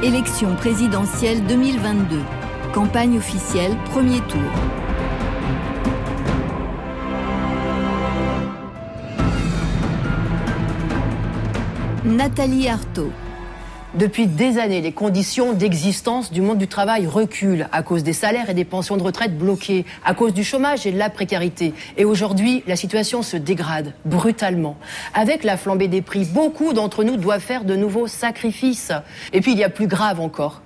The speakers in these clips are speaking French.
Élection présidentielle 2022. Campagne officielle, premier tour. Nathalie Arthaud. Depuis des années, les conditions d'existence du monde du travail reculent à cause des salaires et des pensions de retraite bloquées, à cause du chômage et de la précarité. Et aujourd'hui, la situation se dégrade brutalement. Avec la flambée des prix, beaucoup d'entre nous doivent faire de nouveaux sacrifices. Et puis il y a plus grave encore.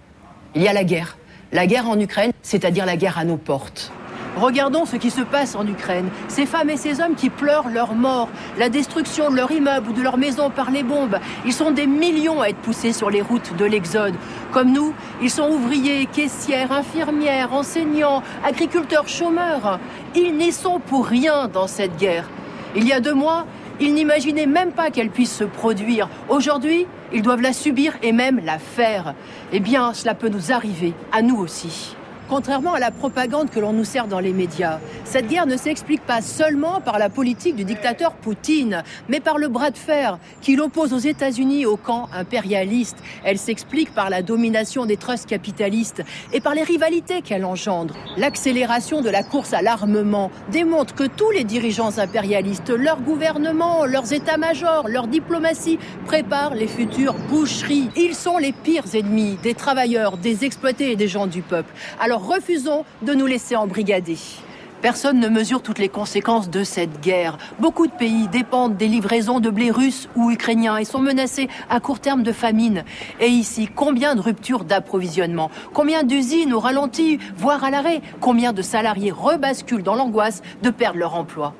Il y a la guerre. La guerre en Ukraine, c'est-à-dire la guerre à nos portes. Regardons ce qui se passe en Ukraine. Ces femmes et ces hommes qui pleurent leur mort, la destruction de leur immeuble ou de leur maison par les bombes. Ils sont des millions à être poussés sur les routes de l'Exode. Comme nous, ils sont ouvriers, caissières, infirmières, enseignants, agriculteurs, chômeurs. Ils n'y sont pour rien dans cette guerre. Il y a deux mois, ils n'imaginaient même pas qu'elle puisse se produire. Aujourd'hui, ils doivent la subir et même la faire. Eh bien, cela peut nous arriver, à nous aussi. Contrairement à la propagande que l'on nous sert dans les médias, cette guerre ne s'explique pas seulement par la politique du dictateur Poutine, mais par le bras de fer qu'il oppose aux États-Unis au camp impérialiste. Elle s'explique par la domination des trusts capitalistes et par les rivalités qu'elle engendre. L'accélération de la course à l'armement démontre que tous les dirigeants impérialistes, leurs gouvernements, leurs états-majors, leur diplomatie préparent les futures boucheries. Ils sont les pires ennemis des travailleurs, des exploités et des gens du peuple. Refusons de nous laisser embrigader. Personne ne mesure toutes les conséquences de cette guerre. Beaucoup de pays dépendent des livraisons de blé russe ou ukrainien et sont menacés à court terme de famine. Et ici, combien de ruptures d'approvisionnement? Combien d'usines au ralenti, voire à l'arrêt? Combien de salariés rebasculent dans l'angoisse de perdre leur emploi?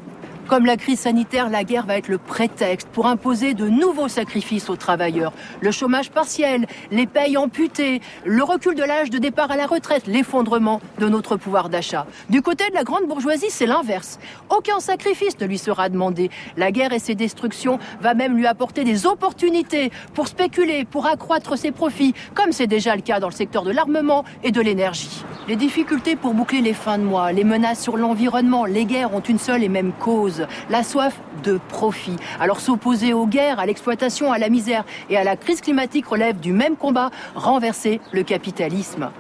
Comme la crise sanitaire, la guerre va être le prétexte pour imposer de nouveaux sacrifices aux travailleurs. Le chômage partiel, les payes amputées, le recul de l'âge de départ à la retraite, l'effondrement de notre pouvoir d'achat. Du côté de la grande bourgeoisie, c'est l'inverse. Aucun sacrifice ne lui sera demandé. La guerre et ses destructions va même lui apporter des opportunités pour spéculer, pour accroître ses profits, comme c'est déjà le cas dans le secteur de l'armement et de l'énergie. Les difficultés pour boucler les fins de mois, les menaces sur l'environnement, les guerres ont une seule et même cause la soif de profit. Alors s'opposer aux guerres, à l'exploitation, à la misère et à la crise climatique relève du même combat, renverser le capitalisme.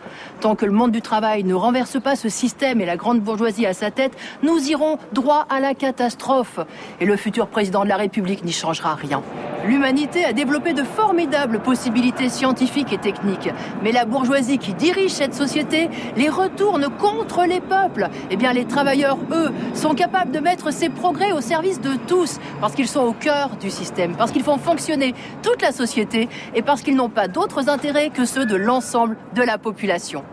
Tant que le monde du travail ne renverse pas ce système et la grande bourgeoisie à sa tête, nous irons droit à la catastrophe. Et le futur président de la République n'y changera rien. L'humanité a développé de formidables possibilités scientifiques et techniques. Mais la bourgeoisie qui dirige cette société les retourne contre les peuples. Eh bien, les travailleurs, eux, sont capables de mettre ces progrès au service de tous, parce qu'ils sont au cœur du système, parce qu'ils font fonctionner toute la société et parce qu'ils n'ont pas d'autres intérêts que ceux de l'ensemble de la population.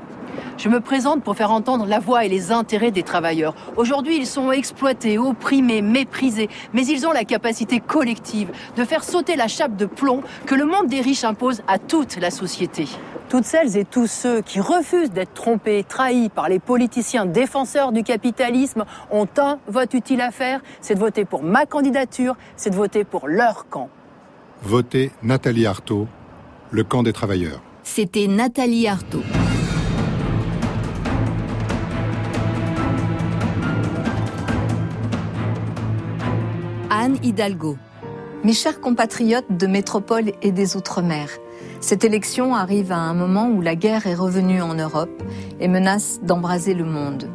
Je me présente pour faire entendre la voix et les intérêts des travailleurs. Aujourd'hui, ils sont exploités, opprimés, méprisés, mais ils ont la capacité collective de faire sauter la chape de plomb que le monde des riches impose à toute la société. Toutes celles et tous ceux qui refusent d'être trompés, trahis par les politiciens défenseurs du capitalisme ont un vote utile à faire, c'est de voter pour ma candidature, c'est de voter pour leur camp. Votez Nathalie Arthaud, le camp des travailleurs. C'était Nathalie Arthaud. Anne Hidalgo. Mes chers compatriotes de métropole et des Outre-mer, cette élection arrive à un moment où la guerre est revenue en Europe et menace d'embraser le monde.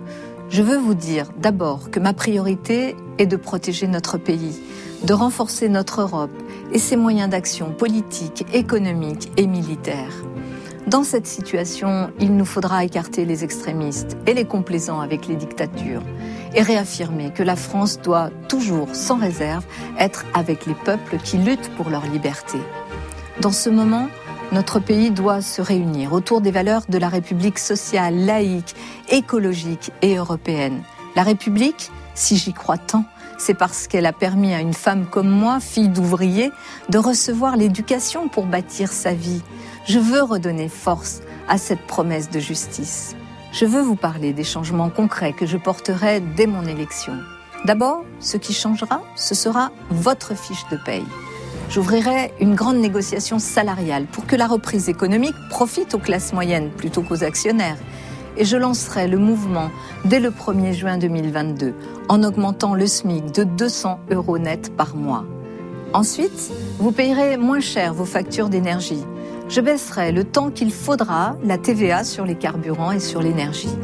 Je veux vous dire d'abord que ma priorité est de protéger notre pays, de renforcer notre Europe et ses moyens d'action politiques, économiques et militaires. Dans cette situation, il nous faudra écarter les extrémistes et les complaisants avec les dictatures et réaffirmer que la France doit toujours, sans réserve, être avec les peuples qui luttent pour leur liberté. Dans ce moment, notre pays doit se réunir autour des valeurs de la République sociale, laïque, écologique et européenne. La République, si j'y crois tant, c'est parce qu'elle a permis à une femme comme moi, fille d'ouvrier, de recevoir l'éducation pour bâtir sa vie. Je veux redonner force à cette promesse de justice je veux vous parler des changements concrets que je porterai dès mon élection. D'abord, ce qui changera, ce sera votre fiche de paye. J'ouvrirai une grande négociation salariale pour que la reprise économique profite aux classes moyennes plutôt qu'aux actionnaires. Et je lancerai le mouvement dès le 1er juin 2022 en augmentant le SMIC de 200 euros net par mois. Ensuite, vous payerez moins cher vos factures d'énergie Je baisserai le temps qu'il faudra la TVA sur les carburants et sur l'énergie.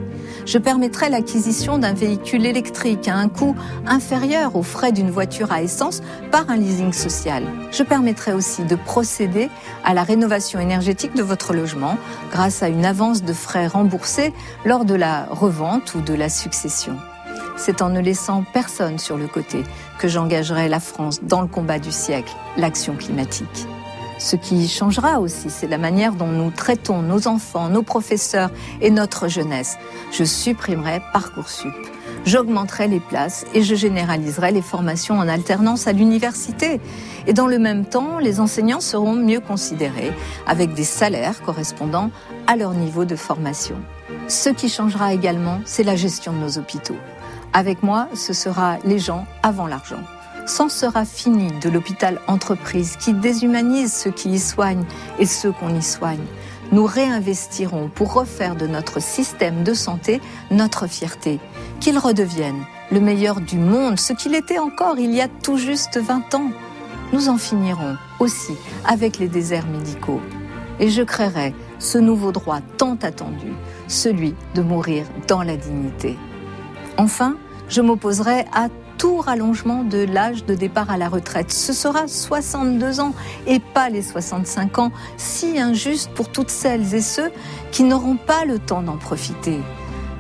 Je permettrai l'acquisition d'un véhicule électrique à un coût inférieur aux frais d'une voiture à essence par un leasing social. Je permettrai aussi de procéder à la rénovation énergétique de votre logement grâce à une avance de frais remboursés lors de la revente ou de la succession. C'est en ne laissant personne sur le côté que j'engagerai la France dans le combat du siècle, l'action climatique. Ce qui changera aussi, c'est la manière dont nous traitons nos enfants, nos professeurs et notre jeunesse. Je supprimerai Parcoursup. J'augmenterai les places et je généraliserai les formations en alternance à l'université. Et dans le même temps, les enseignants seront mieux considérés, avec des salaires correspondant à leur niveau de formation. Ce qui changera également, c'est la gestion de nos hôpitaux. Avec moi, ce sera les gens avant l'argent. S'en sera fini de l'hôpital entreprise qui déshumanise ceux qui y soignent et ceux qu'on y soigne. Nous réinvestirons pour refaire de notre système de santé notre fierté, qu'il redevienne le meilleur du monde, ce qu'il était encore il y a tout juste 20 ans. Nous en finirons aussi avec les déserts médicaux. Et je créerai ce nouveau droit tant attendu, celui de mourir dans la dignité. Enfin, je m'opposerai à tout rallongement de l'âge de départ à la retraite. Ce sera 62 ans et pas les 65 ans, si injuste pour toutes celles et ceux qui n'auront pas le temps d'en profiter.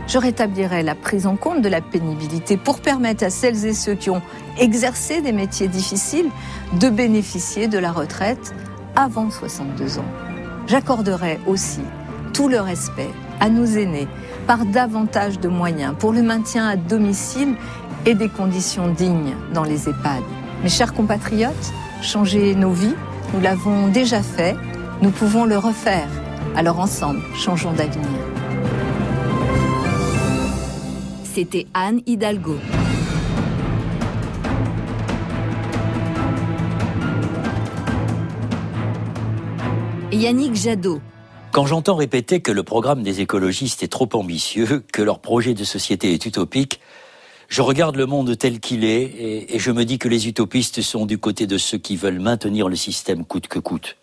Je rétablirai la prise en compte de la pénibilité pour permettre à celles et ceux qui ont exercé des métiers difficiles de bénéficier de la retraite avant 62 ans. J'accorderai aussi tout le respect à nos aînés par davantage de moyens pour le maintien à domicile et des conditions dignes dans les EHPAD. Mes chers compatriotes, changer nos vies, nous l'avons déjà fait, nous pouvons le refaire. Alors ensemble, changeons d'avenir. C'était Anne Hidalgo. Yannick Jadot. Quand j'entends répéter que le programme des écologistes est trop ambitieux, que leur projet de société est utopique, je regarde le monde tel qu'il est et, je me dis que les utopistes sont du côté de ceux qui veulent maintenir le système coûte que coûte.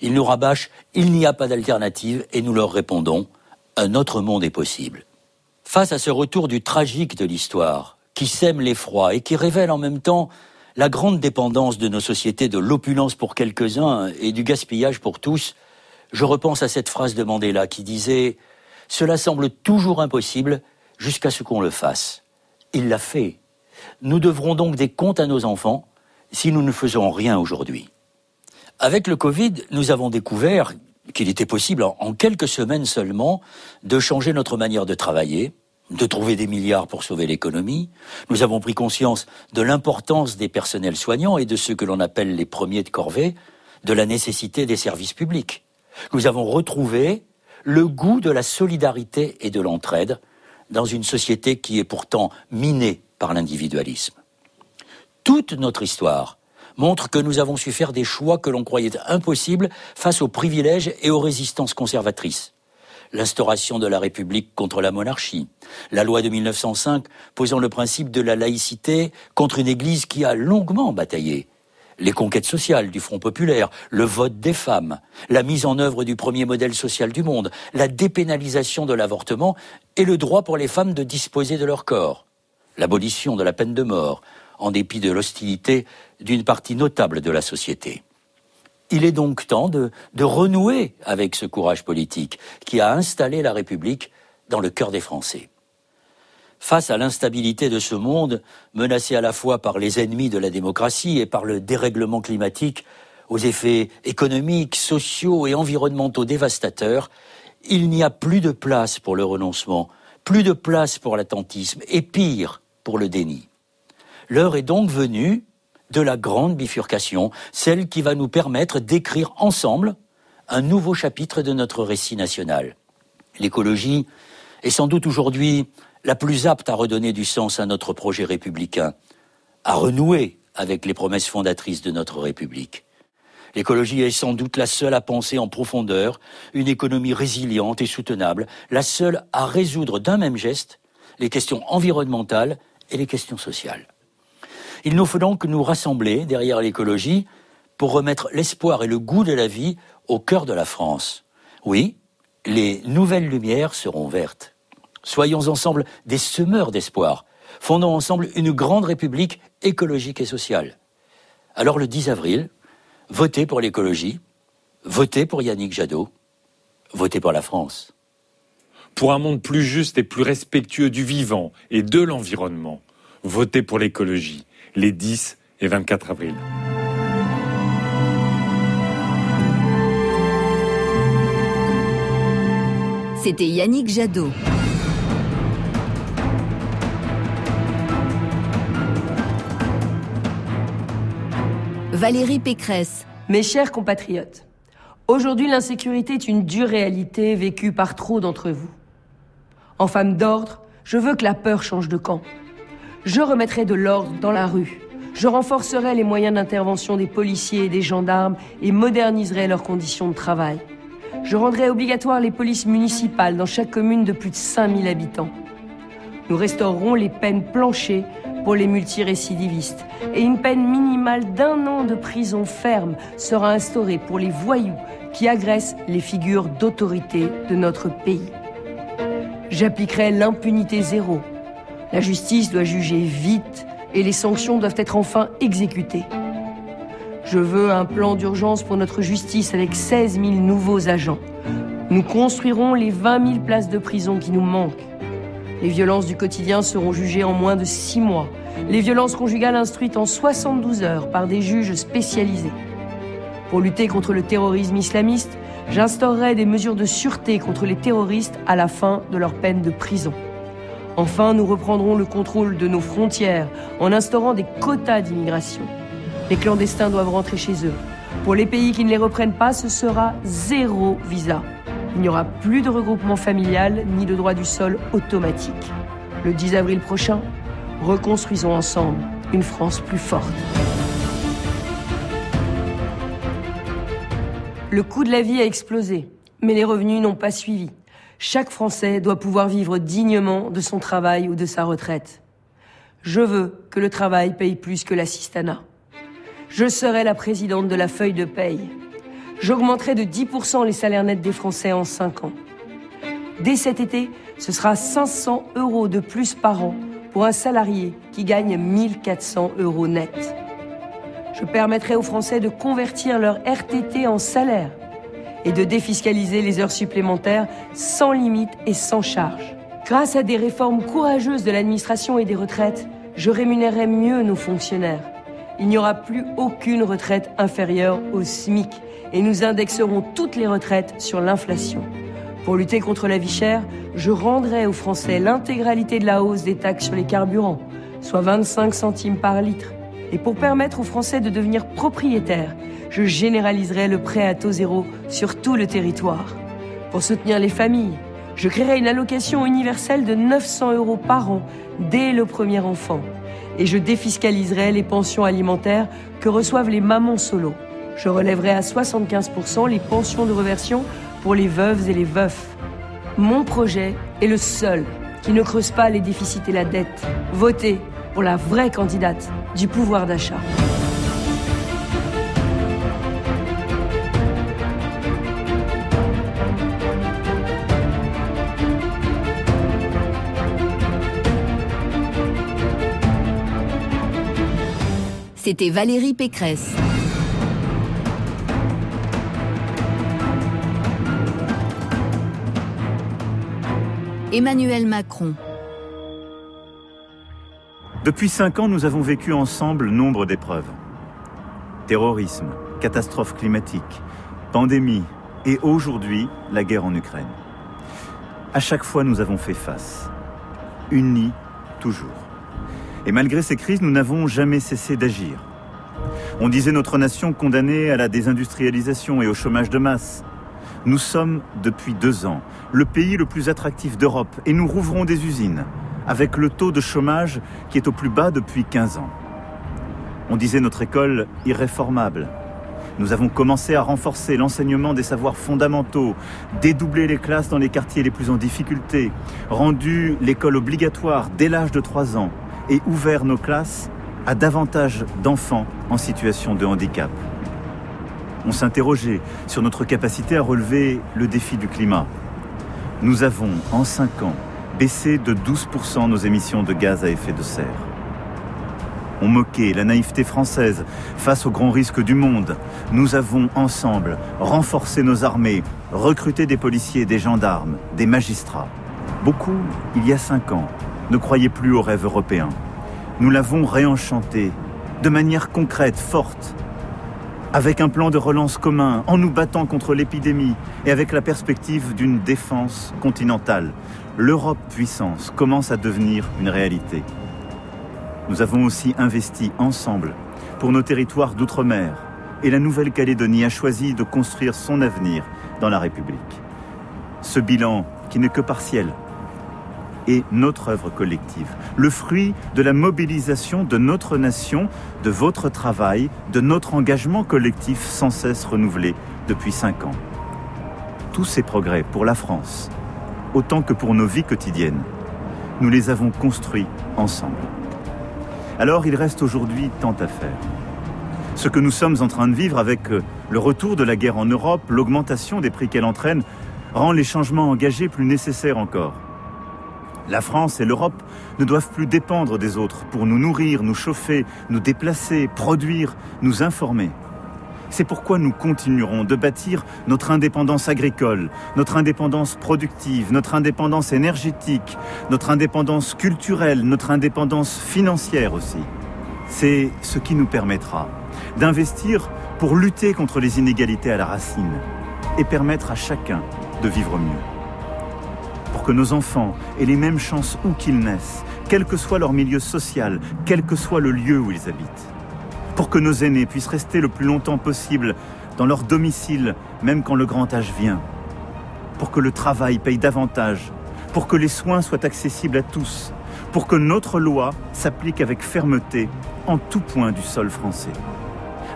Ils nous rabâchent il n'y a pas d'alternative et nous leur répondons un autre monde est possible. Face à ce retour du tragique de l'histoire, qui sème l'effroi et qui révèle en même temps la grande dépendance de nos sociétés de l'opulence pour quelques-uns et du gaspillage pour tous, je repense à cette phrase de Mandela qui disait Cela semble toujours impossible jusqu'à ce qu'on le fasse. Il l'a fait. Nous devrons donc des comptes à nos enfants si nous ne faisons rien aujourd'hui. Avec le Covid, nous avons découvert qu'il était possible, en quelques semaines seulement, de changer notre manière de travailler, de trouver des milliards pour sauver l'économie. Nous avons pris conscience de l'importance des personnels soignants et de ceux que l'on appelle les premiers de corvée, de la nécessité des services publics. Nous avons retrouvé le goût de la solidarité et de l'entraide, dans une société qui est pourtant minée par l'individualisme. Toute notre histoire montre que nous avons su faire des choix que l'on croyait impossibles face aux privilèges et aux résistances conservatrices. L'instauration de la République contre la monarchie, la loi de 1905 posant le principe de la laïcité contre une Église qui a longuement bataillé, les conquêtes sociales du Front populaire, le vote des femmes, la mise en œuvre du premier modèle social du monde, la dépénalisation de l'avortement et le droit pour les femmes de disposer de leur corps, l'abolition de la peine de mort, en dépit de l'hostilité d'une partie notable de la société. Il est donc temps de, renouer avec ce courage politique qui a installé la République dans le cœur des Français. Face à l'instabilité de ce monde, menacé à la fois par les ennemis de la démocratie et par le dérèglement climatique, aux effets économiques, sociaux et environnementaux dévastateurs, il n'y a plus de place pour le renoncement, plus de place pour l'attentisme et pire pour le déni. L'heure est donc venue de la grande bifurcation, celle qui va nous permettre d'écrire ensemble un nouveau chapitre de notre récit national. L'écologie est sans doute aujourd'hui la plus apte à redonner du sens à notre projet républicain, à renouer avec les promesses fondatrices de notre République. L'écologie est sans doute la seule à penser en profondeur une économie résiliente et soutenable, la seule à résoudre d'un même geste les questions environnementales et les questions sociales. Il nous faut donc nous rassembler derrière l'écologie pour remettre l'espoir et le goût de la vie au cœur de la France. Oui, les nouvelles lumières seront vertes. Soyons ensemble des semeurs d'espoir. Fondons ensemble une grande république écologique et sociale. Alors le 10 avril, votez pour l'écologie, votez pour Yannick Jadot, votez pour la France. Pour un monde plus juste et plus respectueux du vivant et de l'environnement, votez pour l'écologie les 10 et 24 avril. C'était Yannick Jadot. Valérie Pécresse. Mes chers compatriotes, aujourd'hui l'insécurité est une dure réalité vécue par trop d'entre vous. En femme d'ordre, je veux que la peur change de camp. Je remettrai de l'ordre dans la rue. Je renforcerai les moyens d'intervention des policiers et des gendarmes et moderniserai leurs conditions de travail. Je rendrai obligatoire les polices municipales dans chaque commune de plus de 5000 habitants. Nous restaurerons les peines planchées pour les multirécidivistes et une peine minimale d'un an de prison ferme sera instaurée pour les voyous qui agressent les figures d'autorité de notre pays. J'appliquerai l'impunité zéro. La justice doit juger vite et les sanctions doivent être enfin exécutées. Je veux un plan d'urgence pour notre justice avec 16 000 nouveaux agents. Nous construirons les 20 000 places de prison qui nous manquent. Les violences du quotidien seront jugées en moins de 6 mois. Les violences conjugales instruites en 72 heures par des juges spécialisés. Pour lutter contre le terrorisme islamiste, j'instaurerai des mesures de sûreté contre les terroristes à la fin de leur peine de prison. Enfin, nous reprendrons le contrôle de nos frontières en instaurant des quotas d'immigration. Les clandestins doivent rentrer chez eux. Pour les pays qui ne les reprennent pas, ce sera zéro visa. Il n'y aura plus de regroupement familial ni de droit du sol automatique. Le 10 avril prochain, reconstruisons ensemble une France plus forte. Le coût de la vie a explosé, mais les revenus n'ont pas suivi. Chaque Français doit pouvoir vivre dignement de son travail ou de sa retraite. Je veux que le travail paye plus que l'assistanat. Je serai la présidente de la feuille de paye. J'augmenterai de 10% les salaires nets des Français en 5 ans. Dès cet été, ce sera 500 euros de plus par an pour un salarié qui gagne 1400 euros net. Je permettrai aux Français de convertir leur RTT en salaire et de défiscaliser les heures supplémentaires sans limite et sans charge. Grâce à des réformes courageuses de l'administration et des retraites, je rémunérerai mieux nos fonctionnaires il n'y aura plus aucune retraite inférieure au SMIC et nous indexerons toutes les retraites sur l'inflation. Pour lutter contre la vie chère, je rendrai aux Français l'intégralité de la hausse des taxes sur les carburants, soit 25 centimes par litre. Et pour permettre aux Français de devenir propriétaires, je généraliserai le prêt à taux zéro sur tout le territoire. Pour soutenir les familles, je créerai une allocation universelle de 900 euros par an dès le premier enfant et je défiscaliserai les pensions alimentaires que reçoivent les mamans solo. Je relèverai à 75% les pensions de reversion pour les veuves et les veufs. Mon projet est le seul qui ne creuse pas les déficits et la dette. Votez pour la vraie candidate du pouvoir d'achat. C'était Valérie Pécresse. Emmanuel Macron. Depuis cinq ans, nous avons vécu ensemble nombre d'épreuves. Terrorisme, catastrophe climatique, pandémie et aujourd'hui la guerre en Ukraine. À chaque fois, nous avons fait face. Unis toujours. Et malgré ces crises, nous n'avons jamais cessé d'agir. On disait notre nation condamnée à la désindustrialisation et au chômage de masse. Nous sommes, depuis deux ans, le pays le plus attractif d'Europe et nous rouvrons des usines, avec le taux de chômage qui est au plus bas depuis 15 ans. On disait notre école irréformable. Nous avons commencé à renforcer l'enseignement des savoirs fondamentaux, dédoubler les classes dans les quartiers les plus en difficulté, rendu l'école obligatoire dès l'âge de 3 ans, et ouvert nos classes à davantage d'enfants en situation de handicap. On s'interrogeait sur notre capacité à relever le défi du climat. Nous avons, en 5 ans, baissé de 12% nos émissions de gaz à effet de serre. On moquait la naïveté française face aux grands risques du monde. Nous avons ensemble renforcé nos armées, recruté des policiers, des gendarmes, des magistrats. Beaucoup, il y a cinq ans, ne croyaient plus au rêve européen. Nous l'avons réenchanté de manière concrète, forte, avec un plan de relance commun, en nous battant contre l'épidémie et avec la perspective d'une défense continentale. L'Europe puissance commence à devenir une réalité. Nous avons aussi investi ensemble pour nos territoires d'outre-mer et la Nouvelle-Calédonie a choisi de construire son avenir dans la République. Ce bilan, qui n'est que partiel, est notre œuvre collective, le fruit de la mobilisation de notre nation, de votre travail, de notre engagement collectif sans cesse renouvelé depuis cinq ans. Tous ces progrès pour la France, autant que pour nos vies quotidiennes, nous les avons construits ensemble. Alors il reste aujourd'hui tant à faire. Ce que nous sommes en train de vivre avec euh, le retour de la guerre en Europe, l'augmentation des prix qu'elle entraîne, rend les changements engagés plus nécessaires encore. La France et l'Europe ne doivent plus dépendre des autres pour nous nourrir, nous chauffer, nous déplacer, produire, nous informer. C'est pourquoi nous continuerons de bâtir notre indépendance agricole, notre indépendance productive, notre indépendance énergétique, notre indépendance culturelle, notre indépendance financière aussi. C'est ce qui nous permettra d'investir pour lutter contre les inégalités à la racine et permettre à chacun de vivre mieux que nos enfants aient les mêmes chances où qu'ils naissent, quel que soit leur milieu social, quel que soit le lieu où ils habitent. Pour que nos aînés puissent rester le plus longtemps possible dans leur domicile, même quand le grand âge vient. Pour que le travail paye davantage. Pour que les soins soient accessibles à tous. Pour que notre loi s'applique avec fermeté en tout point du sol français.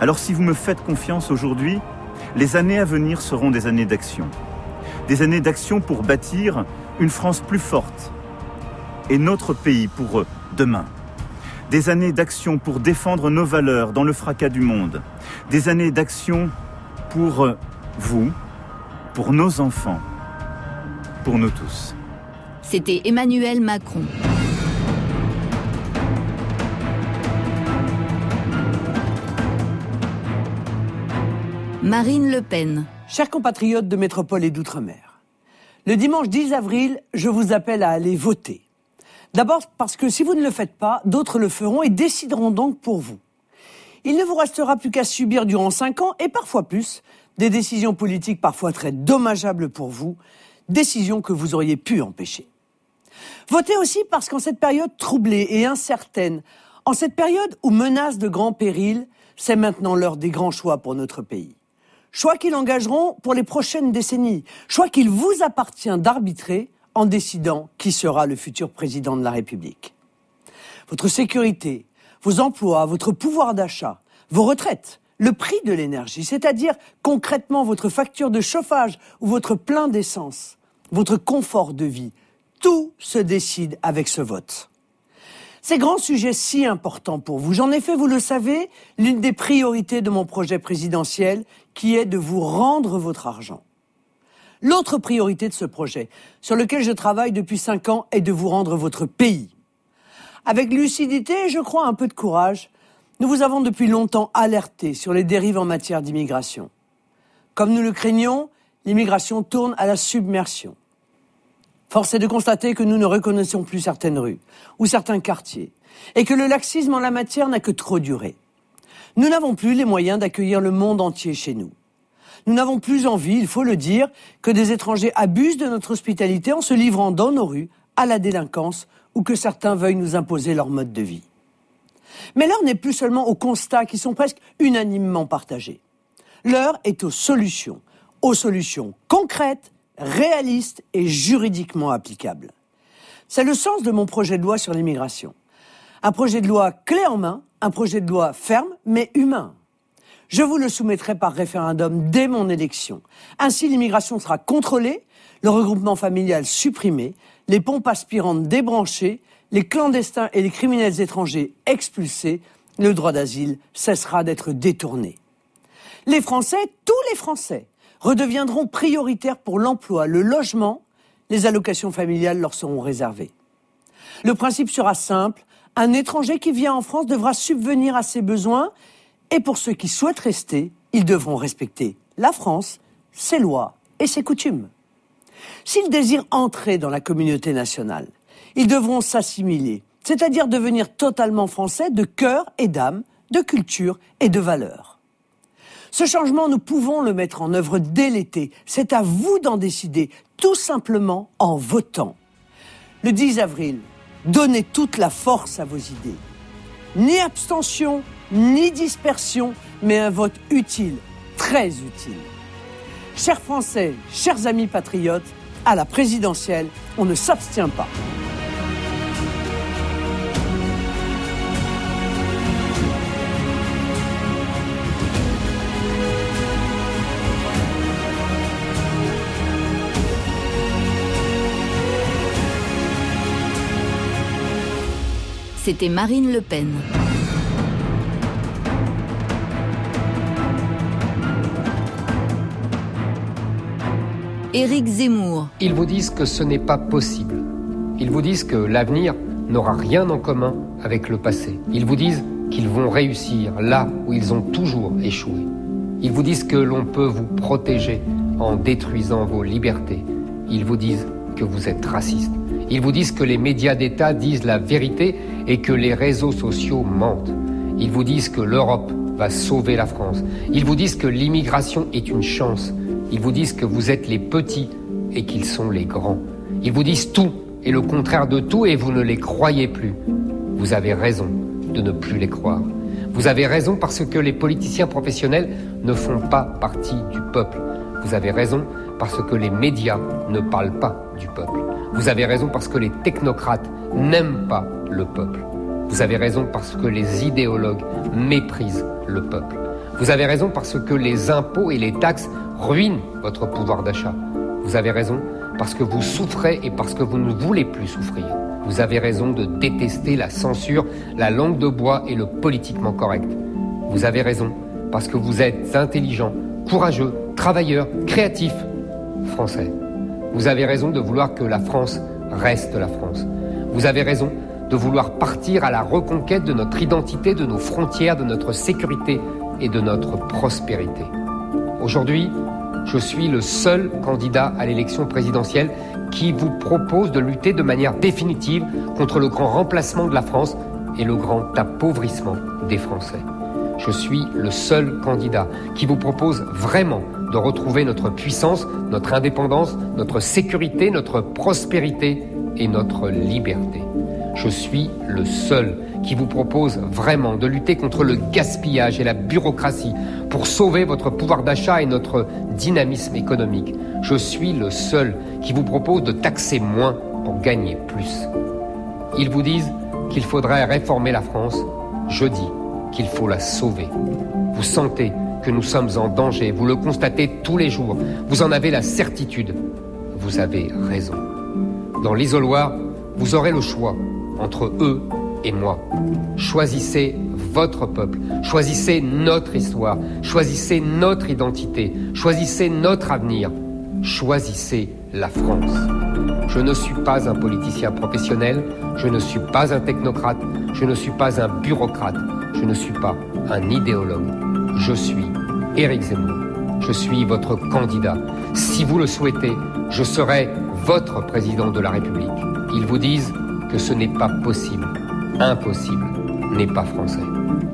Alors si vous me faites confiance aujourd'hui, les années à venir seront des années d'action. Des années d'action pour bâtir une France plus forte et notre pays pour eux demain. Des années d'action pour défendre nos valeurs dans le fracas du monde. Des années d'action pour euh, vous, pour nos enfants, pour nous tous. C'était Emmanuel Macron. Marine Le Pen. Chers compatriotes de métropole et d'outre-mer, le dimanche 10 avril, je vous appelle à aller voter. D'abord parce que si vous ne le faites pas, d'autres le feront et décideront donc pour vous. Il ne vous restera plus qu'à subir durant cinq ans, et parfois plus, des décisions politiques parfois très dommageables pour vous, décisions que vous auriez pu empêcher. Votez aussi parce qu'en cette période troublée et incertaine, en cette période où menace de grands périls, c'est maintenant l'heure des grands choix pour notre pays choix qu'ils engageront pour les prochaines décennies, choix qu'il vous appartient d'arbitrer en décidant qui sera le futur président de la République. Votre sécurité, vos emplois, votre pouvoir d'achat, vos retraites, le prix de l'énergie, c'est-à-dire concrètement votre facture de chauffage ou votre plein d'essence, votre confort de vie, tout se décide avec ce vote. Ces grands sujets si importants pour vous, j'en ai fait, vous le savez, l'une des priorités de mon projet présidentiel, qui est de vous rendre votre argent. L'autre priorité de ce projet, sur lequel je travaille depuis cinq ans, est de vous rendre votre pays. Avec lucidité et je crois un peu de courage, nous vous avons depuis longtemps alerté sur les dérives en matière d'immigration. Comme nous le craignons, l'immigration tourne à la submersion. Force est de constater que nous ne reconnaissons plus certaines rues ou certains quartiers et que le laxisme en la matière n'a que trop duré. Nous n'avons plus les moyens d'accueillir le monde entier chez nous. Nous n'avons plus envie, il faut le dire, que des étrangers abusent de notre hospitalité en se livrant dans nos rues à la délinquance ou que certains veuillent nous imposer leur mode de vie. Mais l'heure n'est plus seulement aux constats qui sont presque unanimement partagés. L'heure est aux solutions, aux solutions concrètes réaliste et juridiquement applicable. C'est le sens de mon projet de loi sur l'immigration. Un projet de loi clé en main, un projet de loi ferme mais humain. Je vous le soumettrai par référendum dès mon élection. Ainsi, l'immigration sera contrôlée, le regroupement familial supprimé, les pompes aspirantes débranchées, les clandestins et les criminels étrangers expulsés, le droit d'asile cessera d'être détourné. Les Français, tous les Français, redeviendront prioritaires pour l'emploi, le logement, les allocations familiales leur seront réservées. Le principe sera simple, un étranger qui vient en France devra subvenir à ses besoins et pour ceux qui souhaitent rester, ils devront respecter la France, ses lois et ses coutumes. S'ils désirent entrer dans la communauté nationale, ils devront s'assimiler, c'est-à-dire devenir totalement français de cœur et d'âme, de culture et de valeur. Ce changement, nous pouvons le mettre en œuvre dès l'été. C'est à vous d'en décider, tout simplement en votant. Le 10 avril, donnez toute la force à vos idées. Ni abstention, ni dispersion, mais un vote utile, très utile. Chers Français, chers amis patriotes, à la présidentielle, on ne s'abstient pas. C'était Marine Le Pen. Éric Zemmour. Ils vous disent que ce n'est pas possible. Ils vous disent que l'avenir n'aura rien en commun avec le passé. Ils vous disent qu'ils vont réussir là où ils ont toujours échoué. Ils vous disent que l'on peut vous protéger en détruisant vos libertés. Ils vous disent vous êtes raciste. Ils vous disent que les médias d'État disent la vérité et que les réseaux sociaux mentent. Ils vous disent que l'Europe va sauver la France. Ils vous disent que l'immigration est une chance. Ils vous disent que vous êtes les petits et qu'ils sont les grands. Ils vous disent tout et le contraire de tout et vous ne les croyez plus. Vous avez raison de ne plus les croire. Vous avez raison parce que les politiciens professionnels ne font pas partie du peuple. Vous avez raison parce que les médias ne parlent pas du peuple. Vous avez raison parce que les technocrates n'aiment pas le peuple. Vous avez raison parce que les idéologues méprisent le peuple. Vous avez raison parce que les impôts et les taxes ruinent votre pouvoir d'achat. Vous avez raison parce que vous souffrez et parce que vous ne voulez plus souffrir. Vous avez raison de détester la censure, la langue de bois et le politiquement correct. Vous avez raison parce que vous êtes intelligent, courageux, travailleur, créatif, Vous avez raison de vouloir que la France reste la France. Vous avez raison de vouloir partir à la reconquête de notre identité, de nos frontières, de notre sécurité et de notre prospérité. Aujourd'hui, je suis le seul candidat à l'élection présidentielle qui vous propose de lutter de manière définitive contre le grand remplacement de la France et le grand appauvrissement des Français. Je suis le seul candidat qui vous propose vraiment de retrouver notre puissance, notre indépendance, notre sécurité, notre prospérité et notre liberté. Je suis le seul qui vous propose vraiment de lutter contre le gaspillage et la bureaucratie pour sauver votre pouvoir d'achat et notre dynamisme économique. Je suis le seul qui vous propose de taxer moins pour gagner plus. Ils vous disent qu'il faudrait réformer la France. Je dis qu'il faut la sauver. Vous sentez que nous sommes en danger, vous le constatez tous les jours, vous en avez la certitude. Vous avez raison. Dans l'isoloir, vous aurez le choix entre eux et moi. Choisissez votre peuple, choisissez notre histoire, choisissez notre identité, choisissez notre avenir, choisissez la France. Je ne suis pas un politicien professionnel, je ne suis pas un technocrate, je ne suis pas un bureaucrate, je ne suis pas un idéologue. Je suis Éric Zemmour. Je suis votre candidat. Si vous le souhaitez, je serai votre président de la République. Ils vous disent que ce n'est pas possible. Impossible n'est pas français.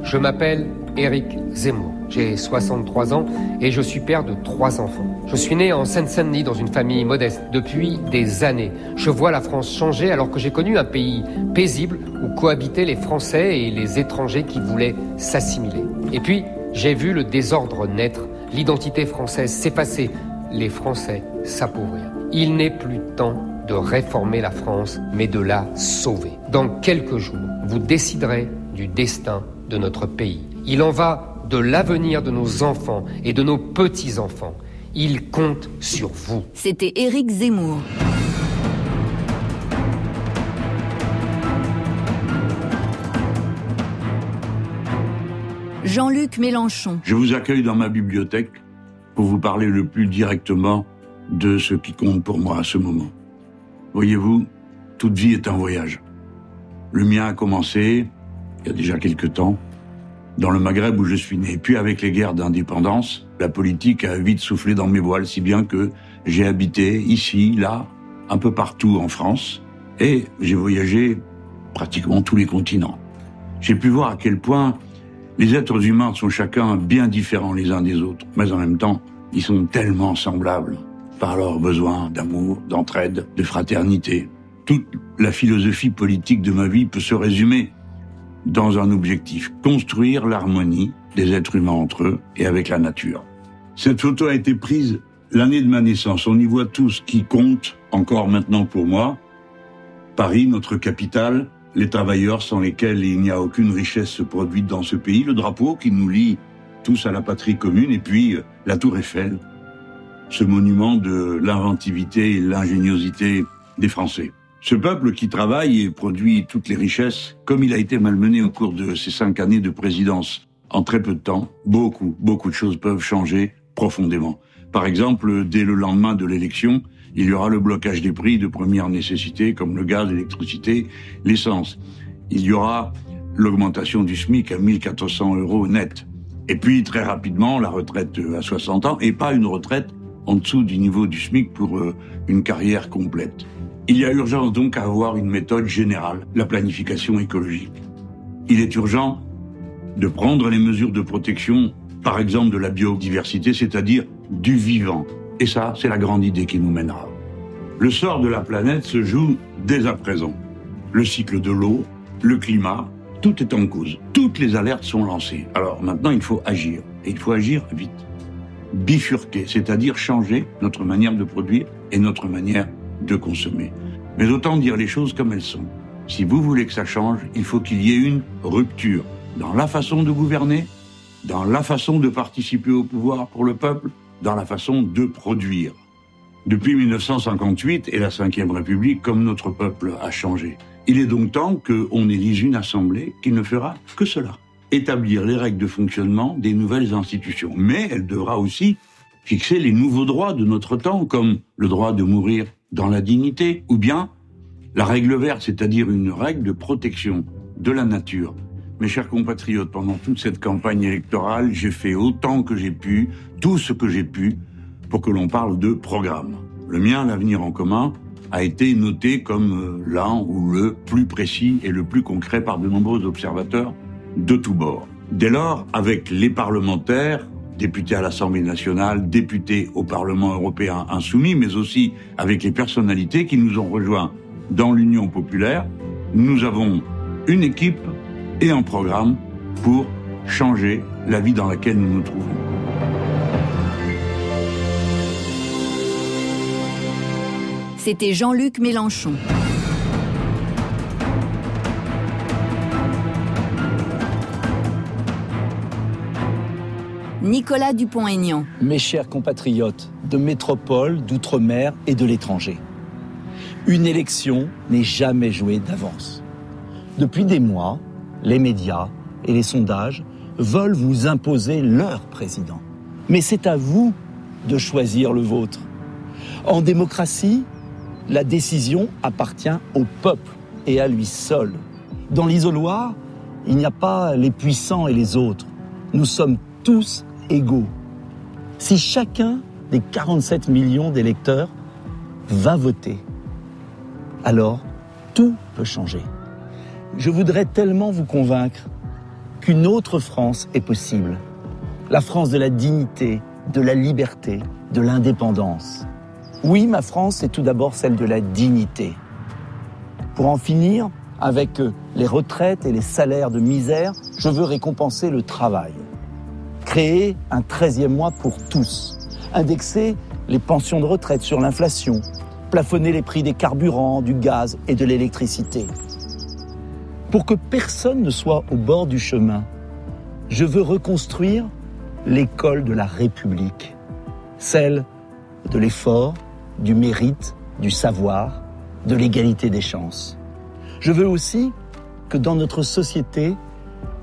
Je m'appelle Éric Zemmour. J'ai 63 ans et je suis père de trois enfants. Je suis né en Seine-Saint-Denis dans une famille modeste. Depuis des années, je vois la France changer alors que j'ai connu un pays paisible où cohabitaient les Français et les étrangers qui voulaient s'assimiler. Et puis, j'ai vu le désordre naître, l'identité française s'effacer, les Français s'appauvrir. Il n'est plus temps de réformer la France, mais de la sauver. Dans quelques jours, vous déciderez du destin de notre pays. Il en va de l'avenir de nos enfants et de nos petits-enfants. Il compte sur vous. C'était Éric Zemmour. Jean-Luc Mélenchon. Je vous accueille dans ma bibliothèque pour vous parler le plus directement de ce qui compte pour moi à ce moment. Voyez-vous, toute vie est un voyage. Le mien a commencé il y a déjà quelque temps dans le Maghreb où je suis né. Puis avec les guerres d'indépendance, la politique a vite soufflé dans mes voiles, si bien que j'ai habité ici, là, un peu partout en France, et j'ai voyagé pratiquement tous les continents. J'ai pu voir à quel point les êtres humains sont chacun bien différents les uns des autres, mais en même temps, ils sont tellement semblables par leurs besoins d'amour, d'entraide, de fraternité. Toute la philosophie politique de ma vie peut se résumer dans un objectif, construire l'harmonie des êtres humains entre eux et avec la nature. Cette photo a été prise l'année de ma naissance. On y voit tout ce qui compte encore maintenant pour moi. Paris, notre capitale, les travailleurs sans lesquels il n'y a aucune richesse produite dans ce pays, le drapeau qui nous lie tous à la patrie commune, et puis euh, la tour Eiffel, ce monument de l'inventivité et l'ingéniosité des Français. Ce peuple qui travaille et produit toutes les richesses, comme il a été malmené au cours de ces cinq années de présidence, en très peu de temps, beaucoup, beaucoup de choses peuvent changer profondément. Par exemple, dès le lendemain de l'élection, il y aura le blocage des prix de première nécessité comme le gaz, l'électricité, l'essence. Il y aura l'augmentation du SMIC à 1400 euros net. Et puis, très rapidement, la retraite à 60 ans et pas une retraite en dessous du niveau du SMIC pour euh, une carrière complète. Il y a urgence donc à avoir une méthode générale, la planification écologique. Il est urgent de prendre les mesures de protection, par exemple de la biodiversité, c'est-à-dire du vivant. Et ça, c'est la grande idée qui nous mènera. Le sort de la planète se joue dès à présent. Le cycle de l'eau, le climat, tout est en cause. Toutes les alertes sont lancées. Alors maintenant, il faut agir. Et il faut agir vite. Bifurquer, c'est-à-dire changer notre manière de produire et notre manière de consommer. Mais autant dire les choses comme elles sont. Si vous voulez que ça change, il faut qu'il y ait une rupture dans la façon de gouverner, dans la façon de participer au pouvoir pour le peuple, dans la façon de produire. Depuis 1958 et la Ve République, comme notre peuple a changé. Il est donc temps qu'on élise une assemblée qui ne fera que cela. Établir les règles de fonctionnement des nouvelles institutions. Mais elle devra aussi fixer les nouveaux droits de notre temps, comme le droit de mourir dans la dignité, ou bien la règle verte, c'est-à-dire une règle de protection de la nature. Mes chers compatriotes, pendant toute cette campagne électorale, j'ai fait autant que j'ai pu, tout ce que j'ai pu, pour que l'on parle de programme. Le mien, l'avenir en commun, a été noté comme euh, l'un ou le plus précis et le plus concret par de nombreux observateurs de tous bords. Dès lors, avec les parlementaires, députés à l'Assemblée nationale, députés au Parlement européen insoumis, mais aussi avec les personnalités qui nous ont rejoints dans l'Union populaire, nous avons une équipe et un programme pour changer la vie dans laquelle nous nous trouvons. C'était Jean-Luc Mélenchon. Nicolas Dupont-Aignan. Mes chers compatriotes de métropole, d'outre-mer et de l'étranger, une élection n'est jamais jouée d'avance. Depuis des mois, les médias et les sondages veulent vous imposer leur président. Mais c'est à vous de choisir le vôtre. En démocratie, la décision appartient au peuple et à lui seul. Dans l'isoloir, il n'y a pas les puissants et les autres. Nous sommes tous égaux. Si chacun des 47 millions d'électeurs va voter, alors tout peut changer. Je voudrais tellement vous convaincre qu'une autre France est possible. La France de la dignité, de la liberté, de l'indépendance. Oui, ma France est tout d'abord celle de la dignité. Pour en finir avec les retraites et les salaires de misère, je veux récompenser le travail créer un 13e mois pour tous, indexer les pensions de retraite sur l'inflation, plafonner les prix des carburants, du gaz et de l'électricité. Pour que personne ne soit au bord du chemin, je veux reconstruire l'école de la République, celle de l'effort, du mérite, du savoir, de l'égalité des chances. Je veux aussi que dans notre société,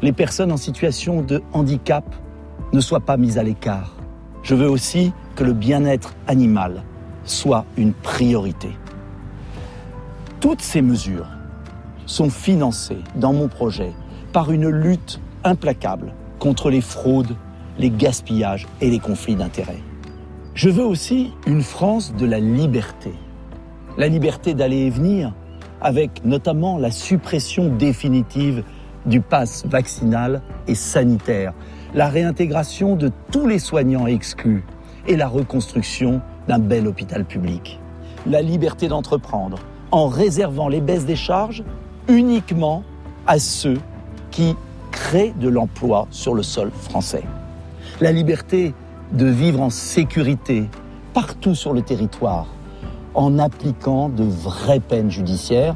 les personnes en situation de handicap ne soient pas mises à l'écart. Je veux aussi que le bien-être animal soit une priorité. Toutes ces mesures sont financées dans mon projet par une lutte implacable contre les fraudes, les gaspillages et les conflits d'intérêts. Je veux aussi une France de la liberté. La liberté d'aller et venir, avec notamment la suppression définitive du pass vaccinal et sanitaire, la réintégration de tous les soignants exclus et la reconstruction d'un bel hôpital public. La liberté d'entreprendre en réservant les baisses des charges uniquement à ceux qui créent de l'emploi sur le sol français. La liberté de vivre en sécurité partout sur le territoire en appliquant de vraies peines judiciaires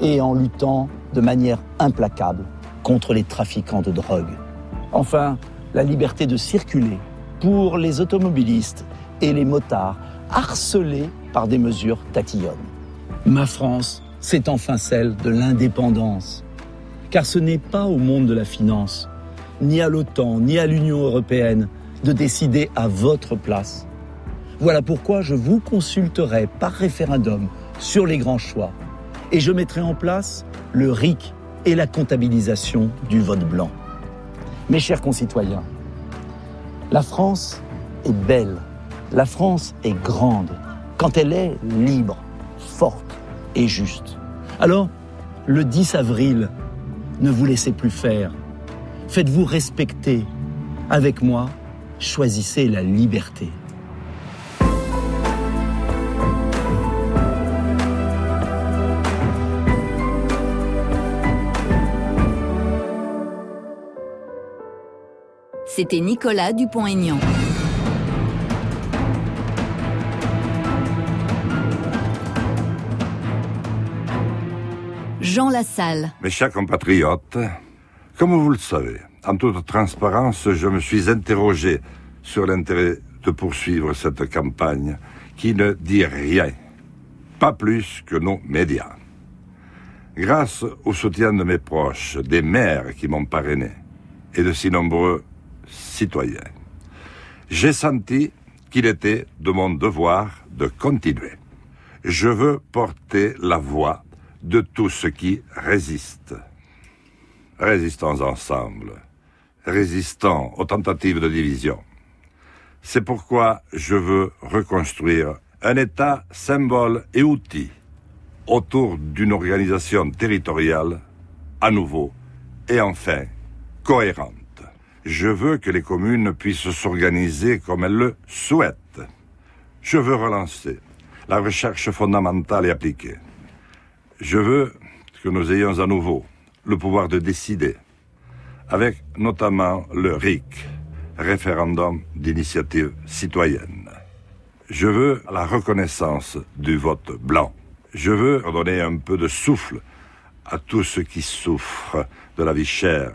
et en luttant de manière implacable contre les trafiquants de drogue. Enfin, la liberté de circuler pour les automobilistes et les motards harcelés par des mesures tatillonnes. Ma France, c'est enfin celle de l'indépendance. Car ce n'est pas au monde de la finance, ni à l'OTAN, ni à l'Union européenne de décider à votre place. Voilà pourquoi je vous consulterai par référendum sur les grands choix et je mettrai en place le RIC et la comptabilisation du vote blanc. Mes chers concitoyens, la France est belle, la France est grande quand elle est libre, forte et juste. Alors, le 10 avril, ne vous laissez plus faire. Faites-vous respecter. Avec moi, choisissez la liberté. C'était Nicolas Dupont-Aignan. Mes chers compatriotes, comme vous le savez, en toute transparence, je me suis interrogé sur l'intérêt de poursuivre cette campagne qui ne dit rien, pas plus que nos médias. Grâce au soutien de mes proches, des maires qui m'ont parrainé et de si nombreux citoyens, j'ai senti qu'il était de mon devoir de continuer. Je veux porter la voix de tout ce qui résiste. Résistons ensemble, résistons aux tentatives de division. C'est pourquoi je veux reconstruire un État symbole et outil autour d'une organisation territoriale à nouveau et enfin cohérente. Je veux que les communes puissent s'organiser comme elles le souhaitent. Je veux relancer la recherche fondamentale et appliquée. Je veux que nous ayons à nouveau le pouvoir de décider, avec notamment le RIC, référendum d'initiative citoyenne. Je veux la reconnaissance du vote blanc. Je veux redonner un peu de souffle à tous ceux qui souffrent de la vie chère.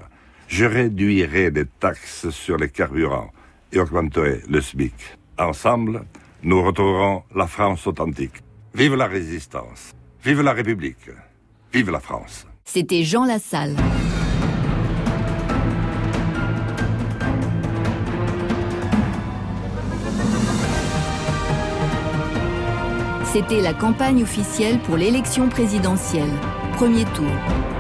Je réduirai les taxes sur les carburants et augmenterai le SMIC. Ensemble, nous retrouverons la France authentique. Vive la résistance. Vive la République. Vive la France. C'était Jean Lassalle. C'était la campagne officielle pour l'élection présidentielle. Premier tour.